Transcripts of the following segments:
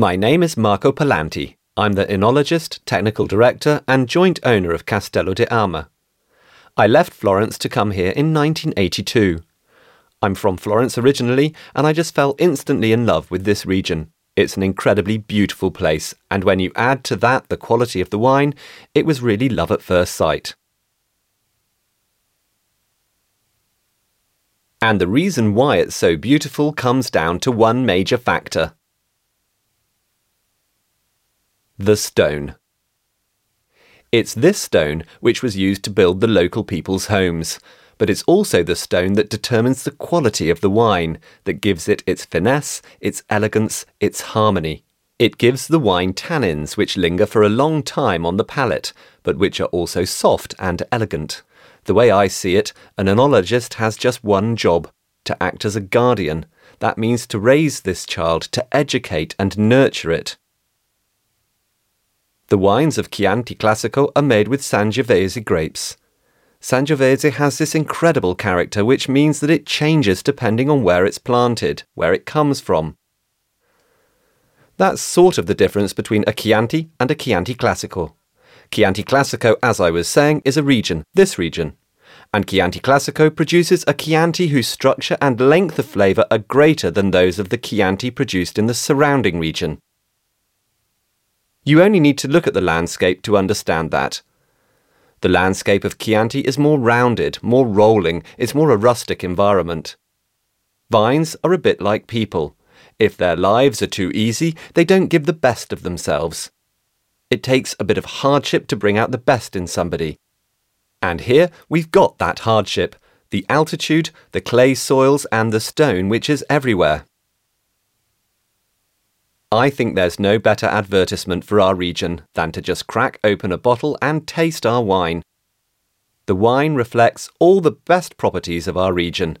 My name is Marco Pallanti. I'm the enologist, technical director, and joint owner of Castello di Ama. I left Florence to come here in 1982. I'm from Florence originally, and I just fell instantly in love with this region. It's an incredibly beautiful place, and when you add to that the quality of the wine, it was really love at first sight. And the reason why it's so beautiful comes down to one major factor the stone. It's this stone which was used to build the local people's homes, but it's also the stone that determines the quality of the wine, that gives it its finesse, its elegance, its harmony. It gives the wine tannins which linger for a long time on the palate, but which are also soft and elegant. The way I see it, an enologist has just one job to act as a guardian. That means to raise this child, to educate and nurture it. The wines of Chianti Classico are made with Sangiovese grapes. Sangiovese has this incredible character which means that it changes depending on where it's planted, where it comes from. That's sort of the difference between a Chianti and a Chianti Classico. Chianti Classico, as I was saying, is a region, this region. And Chianti Classico produces a Chianti whose structure and length of flavour are greater than those of the Chianti produced in the surrounding region. You only need to look at the landscape to understand that. The landscape of Chianti is more rounded, more rolling, it's more a rustic environment. Vines are a bit like people. If their lives are too easy, they don't give the best of themselves. It takes a bit of hardship to bring out the best in somebody. And here we've got that hardship the altitude, the clay soils, and the stone which is everywhere. I think there's no better advertisement for our region than to just crack open a bottle and taste our wine. The wine reflects all the best properties of our region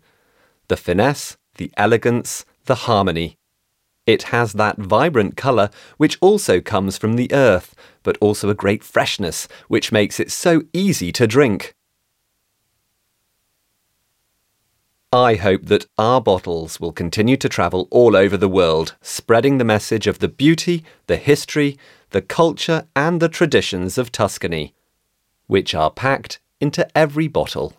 the finesse, the elegance, the harmony. It has that vibrant colour which also comes from the earth, but also a great freshness which makes it so easy to drink. I hope that our bottles will continue to travel all over the world, spreading the message of the beauty, the history, the culture, and the traditions of Tuscany, which are packed into every bottle.